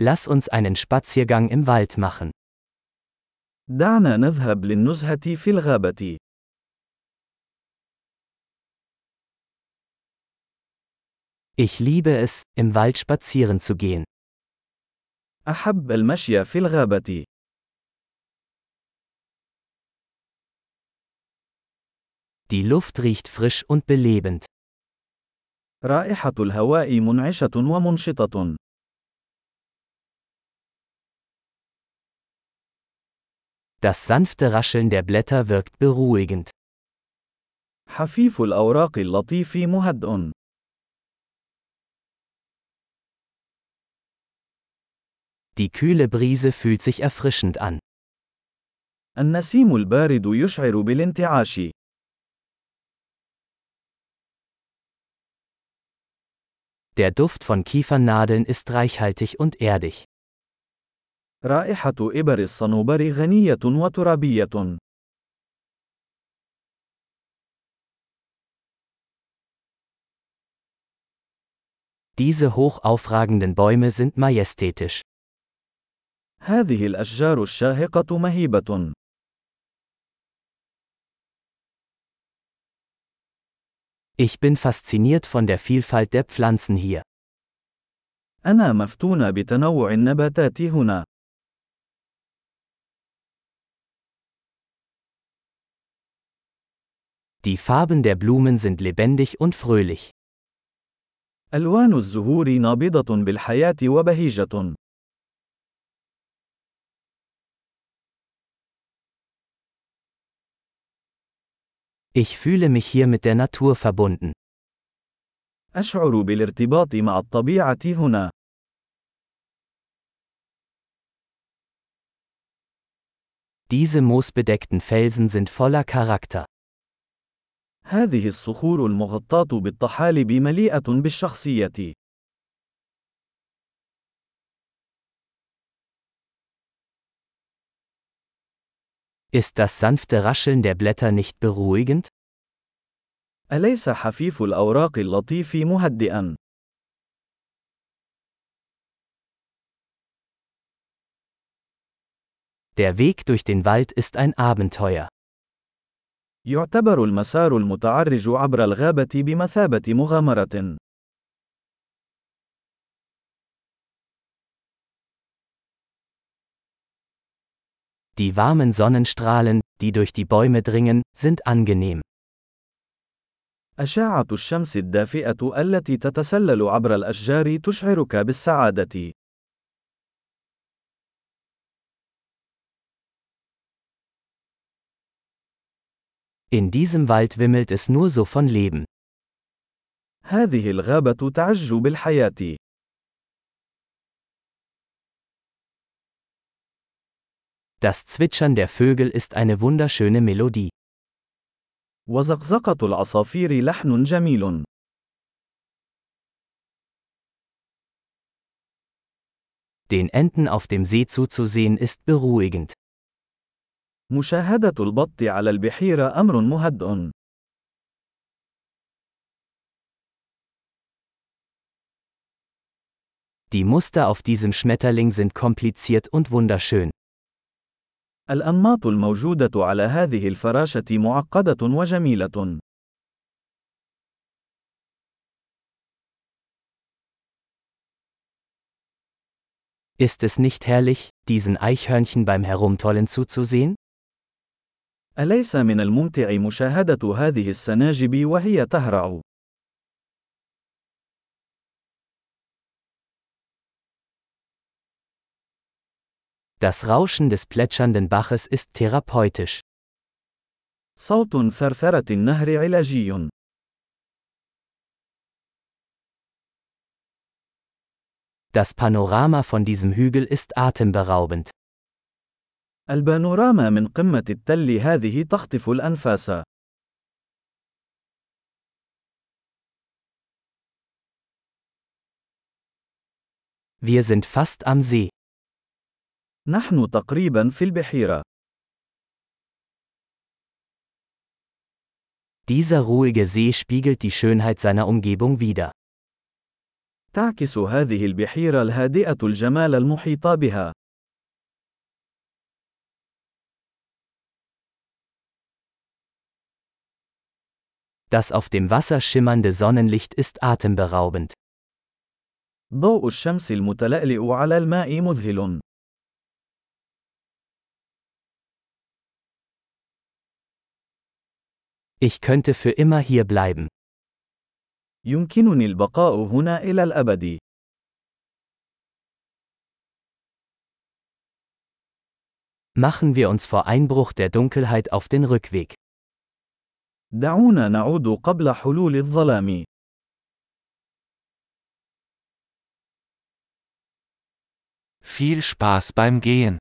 Lass uns einen Spaziergang im Wald machen. دعنا نذهب للنزهة في الغابة. Ich liebe es, im Wald spazieren zu gehen. أحب المشي في الغابة. Die Luft riecht frisch und belebend. رائحة الهواء منعشة ومنشطة. Das sanfte Rascheln der Blätter wirkt beruhigend. حفيف الأوراق اللطيف مهدئ. Die kühle Brise fühlt sich erfrischend an. النسيم البارد يشعر بالانتعاش. Der Duft von Kiefernadeln ist reichhaltig und erdig. رائحة إبر الصنوبر غنية وترابية. Diese hoch aufragenden Bäume sind majestätisch. هذه الأشجار الشاهقة مهيبة. Ich bin fasziniert von der Vielfalt der Pflanzen hier. أنا مفتون بتنوع النباتات هنا. Die Farben der Blumen sind lebendig und fröhlich. ألوان الزهور نابضة بالحياة وبهيجة. Ich fühle mich hier mit der Natur verbunden. أشعر بالارتباط مع الطبيعة هنا. Diese moosbedeckten Felsen sind voller Charakter. هذه الصخور المغطاة بالطحالب مليئة بالشخصية. Ist das sanfte Rascheln der Blätter nicht beruhigend? أليس حفيف الأوراق اللطيف مهدئا؟ Der Weg durch den Wald ist ein Abenteuer. يعتبر المسار المتعرج عبر الغابة بمثابة مغامرة. Die warmen Sonnenstrahlen, die durch die Bäume dringen, sind angenehm. أشعة الشمس الدافئة التي تتسلل عبر الأشجار تشعرك بالسعادة. In diesem Wald wimmelt es nur so von Leben. هذه الغابة تعج بالحياة. Das Zwitschern der Vögel ist eine wunderschöne Melodie. وزقزقة العصافير لحن جميل. Den Enten auf dem See zuzusehen ist beruhigend. مشاهدة البط على البحيرة أمر مهدئ. Die Muster auf diesem Schmetterling sind kompliziert und wunderschön. الأنماط الموجودة على هذه الفراشة معقدة وجميلة. Ist es nicht herrlich, diesen Eichhörnchen beim Herumtollen zuzusehen? أليس من الممتع مشاهدة هذه السناجب وهي تهرع؟ Das Rauschen des plätschernden Baches ist therapeutisch. صوت ثرثرة النهر علاجي. Das Panorama von diesem Hügel ist atemberaubend. البانوراما من قمة التل هذه تخطف الأنفاس. Wir sind fast am See. نحن تقريبا في البحيرة. Dieser ruhige See spiegelt die Schönheit seiner Umgebung wider. تعكس هذه البحيرة الهادئة الجمال المحيط بها. Das auf dem Wasser schimmernde Sonnenlicht ist atemberaubend. ضوء الشمس المتلألئ على الماء مذهل. Ich könnte für immer hier bleiben. يمكنني البقاء هنا إلى الأبد. Machen wir uns vor Einbruch der Dunkelheit auf den Rückweg. دعونا نعود قبل حلول الظلام. Viel Spaß beim Gehen.